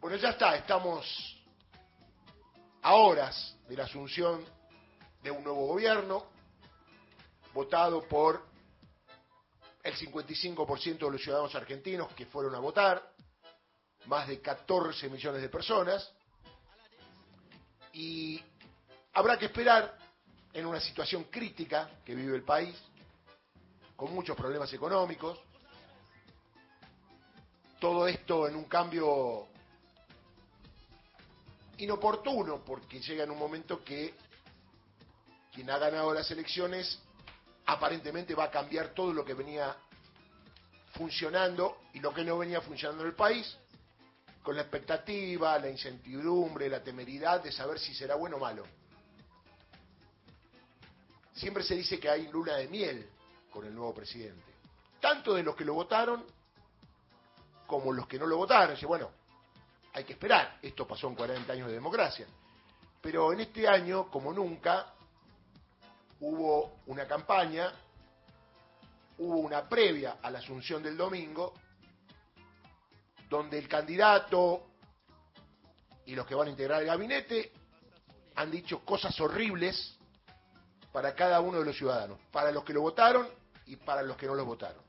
Bueno, ya está, estamos a horas de la asunción de un nuevo gobierno, votado por el 55% de los ciudadanos argentinos que fueron a votar, más de 14 millones de personas, y habrá que esperar en una situación crítica que vive el país, con muchos problemas económicos, todo esto en un cambio inoportuno, porque llega en un momento que quien ha ganado las elecciones aparentemente va a cambiar todo lo que venía funcionando y lo que no venía funcionando en el país, con la expectativa, la incertidumbre, la temeridad de saber si será bueno o malo. Siempre se dice que hay luna de miel con el nuevo presidente, tanto de los que lo votaron como los que no lo votaron. Dice, bueno, hay que esperar, esto pasó en 40 años de democracia. Pero en este año, como nunca, hubo una campaña, hubo una previa a la asunción del domingo, donde el candidato y los que van a integrar el gabinete han dicho cosas horribles para cada uno de los ciudadanos, para los que lo votaron y para los que no lo votaron.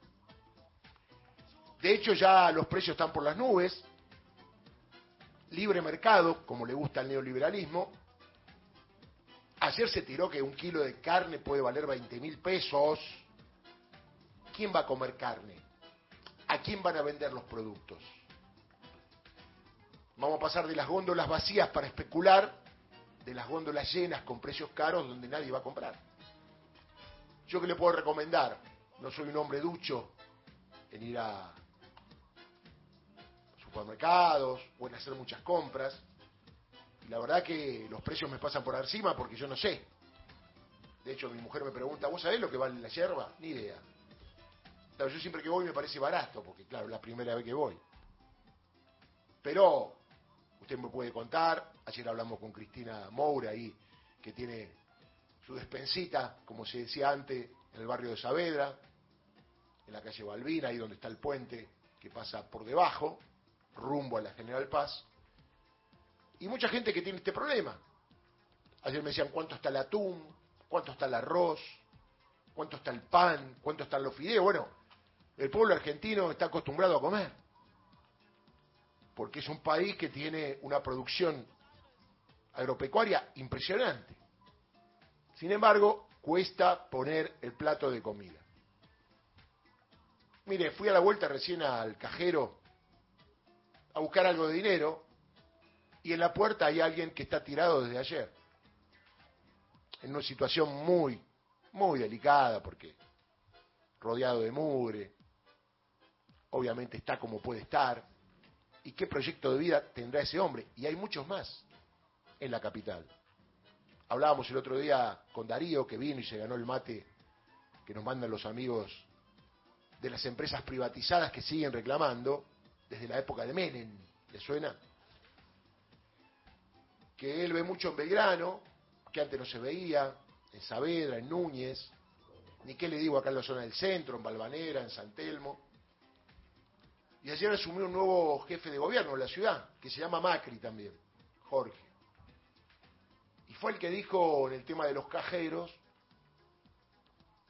De hecho, ya los precios están por las nubes, libre mercado, como le gusta al neoliberalismo, Ayer se tiró que un kilo de carne puede valer 20 mil pesos. ¿Quién va a comer carne? ¿A quién van a vender los productos? Vamos a pasar de las góndolas vacías para especular, de las góndolas llenas con precios caros donde nadie va a comprar. Yo que le puedo recomendar, no soy un hombre ducho en ir a supermercados o en hacer muchas compras, la verdad que los precios me pasan por encima porque yo no sé. De hecho, mi mujer me pregunta, ¿vos sabés lo que vale la yerba? Ni idea. Claro, yo siempre que voy me parece barato, porque claro, es la primera vez que voy. Pero usted me puede contar, ayer hablamos con Cristina Moura ahí, que tiene su despensita, como se decía antes, en el barrio de Saavedra, en la calle Balbina, ahí donde está el puente que pasa por debajo, rumbo a la General Paz. Y mucha gente que tiene este problema. Ayer me decían cuánto está el atún, cuánto está el arroz, cuánto está el pan, cuánto están los fideos. Bueno, el pueblo argentino está acostumbrado a comer. Porque es un país que tiene una producción agropecuaria impresionante. Sin embargo, cuesta poner el plato de comida. Mire, fui a la vuelta recién al cajero a buscar algo de dinero y en la puerta hay alguien que está tirado desde ayer. En una situación muy, muy delicada porque rodeado de mugre, obviamente está como puede estar. ¿Y qué proyecto de vida tendrá ese hombre? Y hay muchos más en la capital. Hablábamos el otro día con Darío, que vino y se ganó el mate que nos mandan los amigos de las empresas privatizadas que siguen reclamando desde la época de Menem. ¿Le suena? que él ve mucho en Belgrano, que antes no se veía, en Saavedra, en Núñez, ni qué le digo acá en la zona del centro, en Balvanera, en San Telmo. Y ayer asumió un nuevo jefe de gobierno en la ciudad, que se llama Macri también, Jorge. Y fue el que dijo en el tema de los cajeros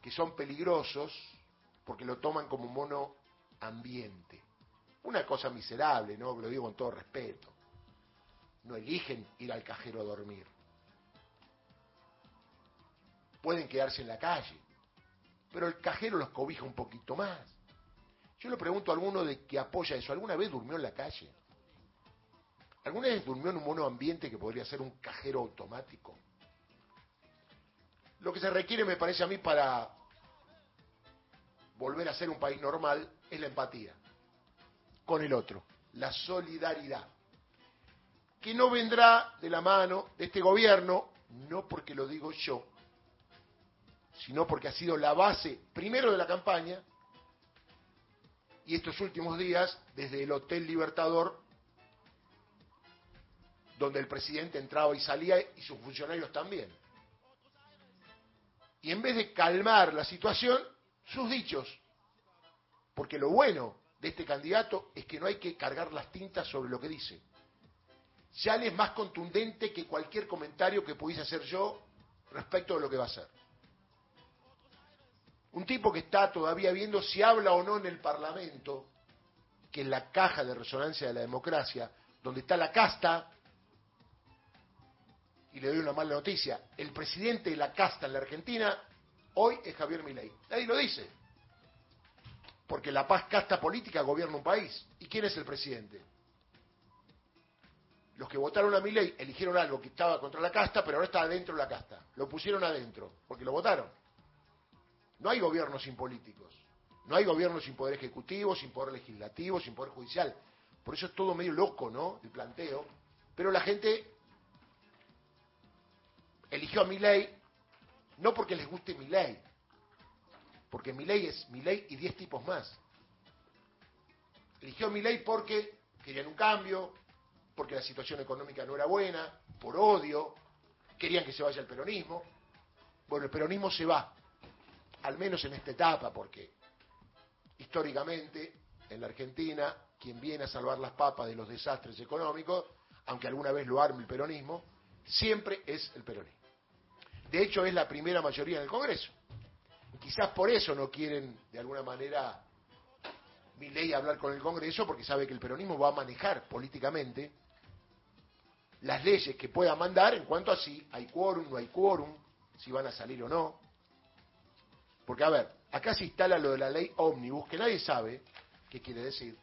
que son peligrosos porque lo toman como mono ambiente. Una cosa miserable, ¿no? Lo digo con todo respeto no eligen ir al cajero a dormir. Pueden quedarse en la calle, pero el cajero los cobija un poquito más. Yo le pregunto a alguno de que apoya eso, ¿alguna vez durmió en la calle? ¿Alguna vez durmió en un mono ambiente que podría ser un cajero automático? Lo que se requiere, me parece a mí, para volver a ser un país normal es la empatía con el otro, la solidaridad. Que no vendrá de la mano de este gobierno, no porque lo digo yo, sino porque ha sido la base primero de la campaña y estos últimos días desde el Hotel Libertador, donde el presidente entraba y salía y sus funcionarios también. Y en vez de calmar la situación, sus dichos, porque lo bueno de este candidato es que no hay que cargar las tintas sobre lo que dice ya le es más contundente que cualquier comentario que pudiese hacer yo respecto de lo que va a hacer. Un tipo que está todavía viendo si habla o no en el Parlamento, que es la caja de resonancia de la democracia, donde está la casta, y le doy una mala noticia, el presidente de la casta en la Argentina hoy es Javier Milei. Nadie lo dice. Porque la paz casta política gobierna un país. ¿Y quién es el presidente? Los que votaron a Milei eligieron algo que estaba contra la casta, pero ahora está adentro de la casta. Lo pusieron adentro, porque lo votaron. No hay gobierno sin políticos. No hay gobierno sin poder ejecutivo, sin poder legislativo, sin poder judicial. Por eso es todo medio loco, ¿no? El planteo. Pero la gente eligió a Milei no porque les guste Milei, porque Milei es Milei y 10 tipos más. Eligió a Milei porque querían un cambio, porque la situación económica no era buena, por odio, querían que se vaya el peronismo. Bueno, el peronismo se va, al menos en esta etapa, porque históricamente en la Argentina quien viene a salvar las papas de los desastres económicos, aunque alguna vez lo arme el peronismo, siempre es el peronismo. De hecho, es la primera mayoría en el Congreso. Quizás por eso no quieren, de alguna manera, mi ley hablar con el Congreso, porque sabe que el peronismo va a manejar políticamente las leyes que pueda mandar en cuanto a si hay quórum, no hay quórum, si van a salir o no. Porque, a ver, acá se instala lo de la ley ómnibus, que nadie sabe qué quiere decir.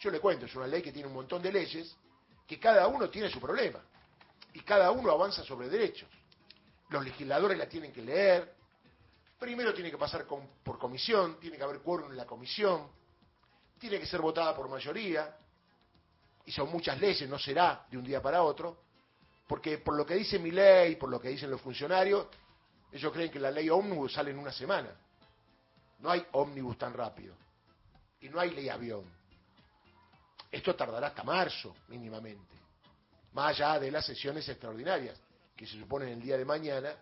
Yo le cuento, es una ley que tiene un montón de leyes, que cada uno tiene su problema, y cada uno avanza sobre derechos los legisladores la tienen que leer, primero tiene que pasar por comisión, tiene que haber quórum en la comisión, tiene que ser votada por mayoría, y son muchas leyes, no será de un día para otro, porque por lo que dice mi ley, por lo que dicen los funcionarios, ellos creen que la ley ómnibus sale en una semana. No hay ómnibus tan rápido. Y no hay ley avión. Esto tardará hasta marzo, mínimamente. Más allá de las sesiones extraordinarias que se supone en el día de mañana,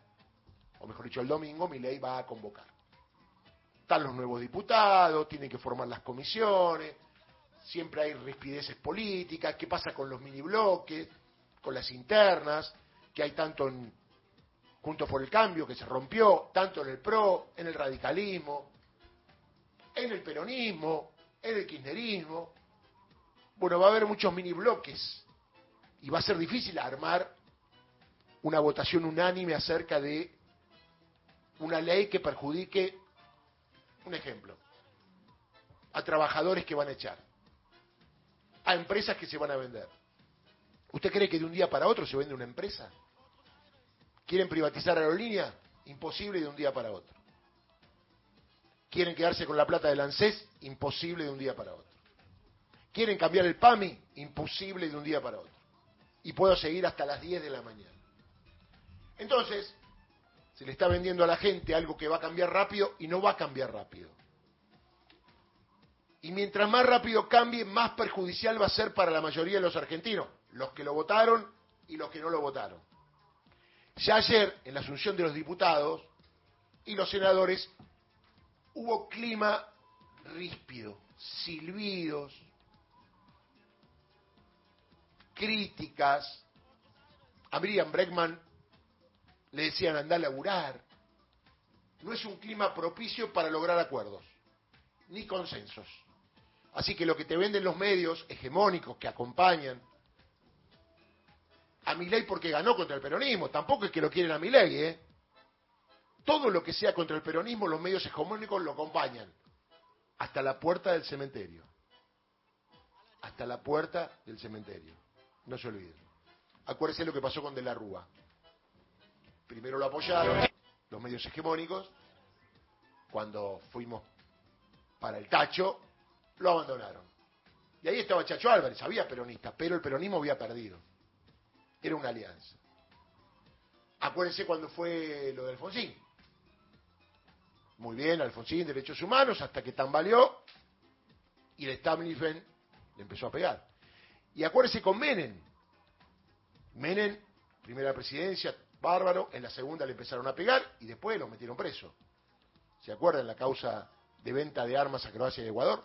o mejor dicho el domingo, mi ley va a convocar. Están los nuevos diputados, tienen que formar las comisiones, siempre hay rispideces políticas, qué pasa con los mini bloques, con las internas, que hay tanto en Juntos por el Cambio, que se rompió, tanto en el PRO, en el radicalismo, en el peronismo, en el kirchnerismo. Bueno, va a haber muchos mini bloques y va a ser difícil armar una votación unánime acerca de una ley que perjudique, un ejemplo, a trabajadores que van a echar, a empresas que se van a vender. ¿Usted cree que de un día para otro se vende una empresa? ¿Quieren privatizar aerolínea? Imposible de un día para otro. ¿Quieren quedarse con la plata del ANSES? Imposible de un día para otro. ¿Quieren cambiar el PAMI? Imposible de un día para otro. Y puedo seguir hasta las 10 de la mañana. Entonces, se le está vendiendo a la gente algo que va a cambiar rápido y no va a cambiar rápido. Y mientras más rápido cambie, más perjudicial va a ser para la mayoría de los argentinos, los que lo votaron y los que no lo votaron. Ya ayer, en la asunción de los diputados y los senadores, hubo clima ríspido, silbidos, críticas. A Miriam Breckman le decían anda a laburar. No es un clima propicio para lograr acuerdos, ni consensos. Así que lo que te venden los medios hegemónicos que acompañan a mi ley porque ganó contra el peronismo, tampoco es que lo quieren a mi ley, ¿eh? Todo lo que sea contra el peronismo, los medios hegemónicos lo acompañan. Hasta la puerta del cementerio. Hasta la puerta del cementerio. No se olviden. Acuérdense lo que pasó con De la Rúa primero lo apoyaron los medios hegemónicos, cuando fuimos para el tacho, lo abandonaron. Y ahí estaba Chacho Álvarez, había peronistas, pero el peronismo había perdido. Era una alianza. Acuérdense cuando fue lo de Alfonsín. Muy bien, Alfonsín, derechos humanos, hasta que tambaleó y el establishment le empezó a pegar. Y acuérdense con Menem. Menem, primera presidencia, bárbaro, en la segunda le empezaron a pegar y después lo metieron preso. ¿Se acuerdan la causa de venta de armas a Croacia y Ecuador?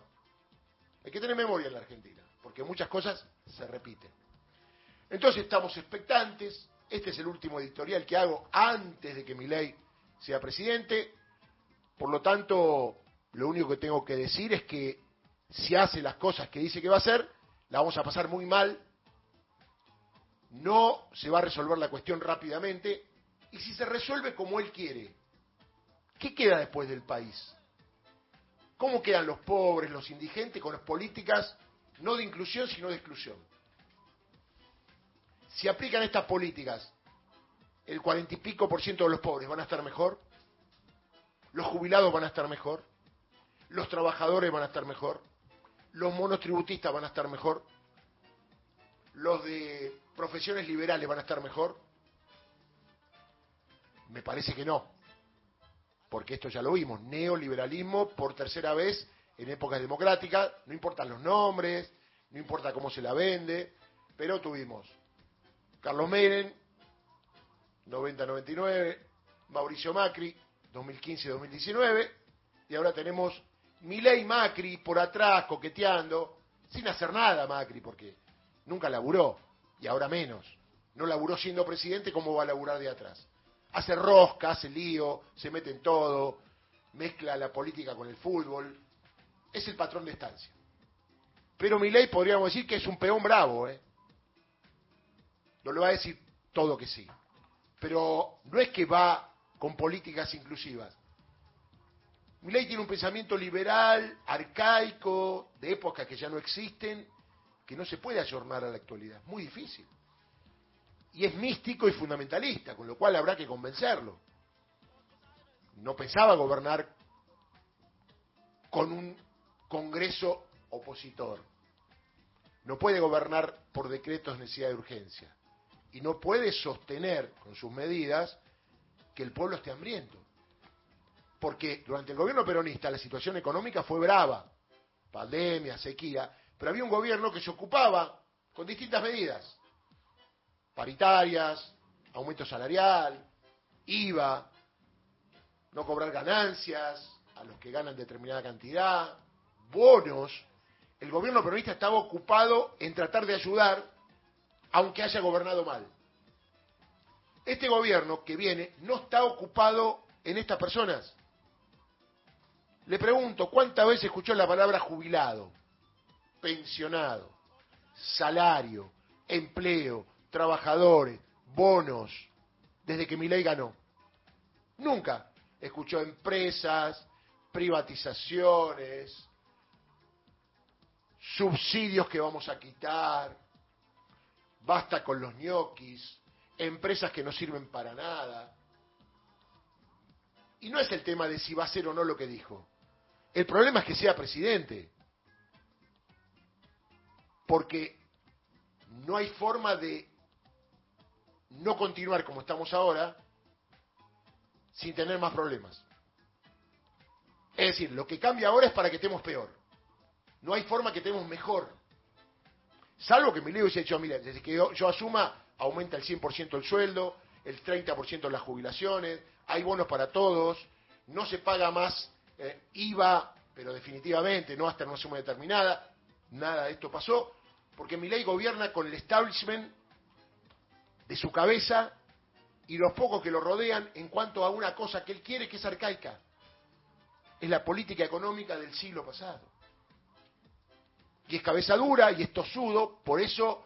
Hay que tener memoria en la Argentina, porque muchas cosas se repiten. Entonces estamos expectantes. Este es el último editorial que hago antes de que mi ley sea presidente. Por lo tanto, lo único que tengo que decir es que si hace las cosas que dice que va a hacer, la vamos a pasar muy mal. No se va a resolver la cuestión rápidamente. Y si se resuelve como él quiere, ¿qué queda después del país? ¿Cómo quedan los pobres, los indigentes con las políticas no de inclusión, sino de exclusión? Si aplican estas políticas, el cuarenta y pico por ciento de los pobres van a estar mejor, los jubilados van a estar mejor, los trabajadores van a estar mejor, los monotributistas van a estar mejor, los de profesiones liberales van a estar mejor. Me parece que no, porque esto ya lo vimos, neoliberalismo por tercera vez en épocas democráticas, no importan los nombres, no importa cómo se la vende, pero tuvimos Carlos Menem, 90-99, Mauricio Macri, 2015-2019, y ahora tenemos Milei Macri por atrás, coqueteando, sin hacer nada Macri, porque nunca laburó, y ahora menos. No laburó siendo presidente, ¿cómo va a laburar de atrás? Hace rosca, hace lío, se mete en todo, mezcla la política con el fútbol. Es el patrón de estancia. Pero Milei podríamos decir que es un peón bravo, ¿eh? No le va a decir todo que sí. Pero no es que va con políticas inclusivas. Milei tiene un pensamiento liberal, arcaico, de épocas que ya no existen, que no se puede ayornar a la actualidad. Muy difícil. Y es místico y fundamentalista, con lo cual habrá que convencerlo. No pensaba gobernar con un Congreso opositor. No puede gobernar por decretos de necesidad de urgencia y no puede sostener con sus medidas que el pueblo esté hambriento. Porque durante el gobierno peronista la situación económica fue brava, pandemia, sequía, pero había un gobierno que se ocupaba con distintas medidas, paritarias, aumento salarial, IVA, no cobrar ganancias a los que ganan determinada cantidad, bonos. El gobierno peronista estaba ocupado en tratar de ayudar aunque haya gobernado mal. Este gobierno que viene no está ocupado en estas personas. Le pregunto, ¿cuántas veces escuchó la palabra jubilado, pensionado, salario, empleo, trabajadores, bonos, desde que mi ley ganó? Nunca escuchó empresas, privatizaciones, subsidios que vamos a quitar, basta con los ñoquis, empresas que no sirven para nada. Y no es el tema de si va a ser o no lo que dijo. El problema es que sea presidente. Porque no hay forma de no continuar como estamos ahora sin tener más problemas. Es decir, lo que cambia ahora es para que estemos peor. No hay forma que estemos mejor. Salvo que mi libro hubiese dicho, mira, desde que yo, asuma, aumenta el 100% el sueldo, el 30% las jubilaciones, hay bonos para todos, no se paga más eh, IVA, pero definitivamente no hasta una suma determinada. Nada de esto pasó, porque mi ley gobierna con el establishment de su cabeza y los pocos que lo rodean en cuanto a una cosa que él quiere que es arcaica. Es la política económica del siglo pasado y es cabeza dura y es tosudo, por eso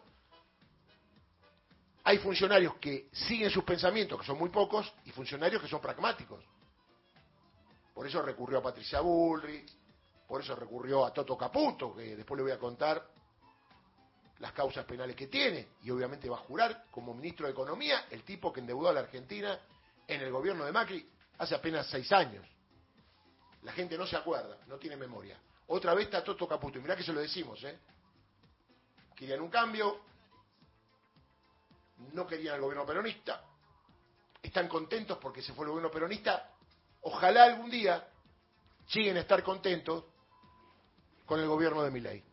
hay funcionarios que siguen sus pensamientos, que son muy pocos, y funcionarios que son pragmáticos. Por eso recurrió a Patricia Bullrich, por eso recurrió a Toto Caputo, que después le voy a contar las causas penales que tiene, y obviamente va a jurar como ministro de Economía el tipo que endeudó a la Argentina en el gobierno de Macri hace apenas seis años. La gente no se acuerda, no tiene memoria. Otra vez está Toto Caputo. Y mirá que se lo decimos, ¿eh? Querían un cambio, no querían el gobierno peronista, están contentos porque se fue el gobierno peronista. Ojalá algún día lleguen a estar contentos con el gobierno de Milei.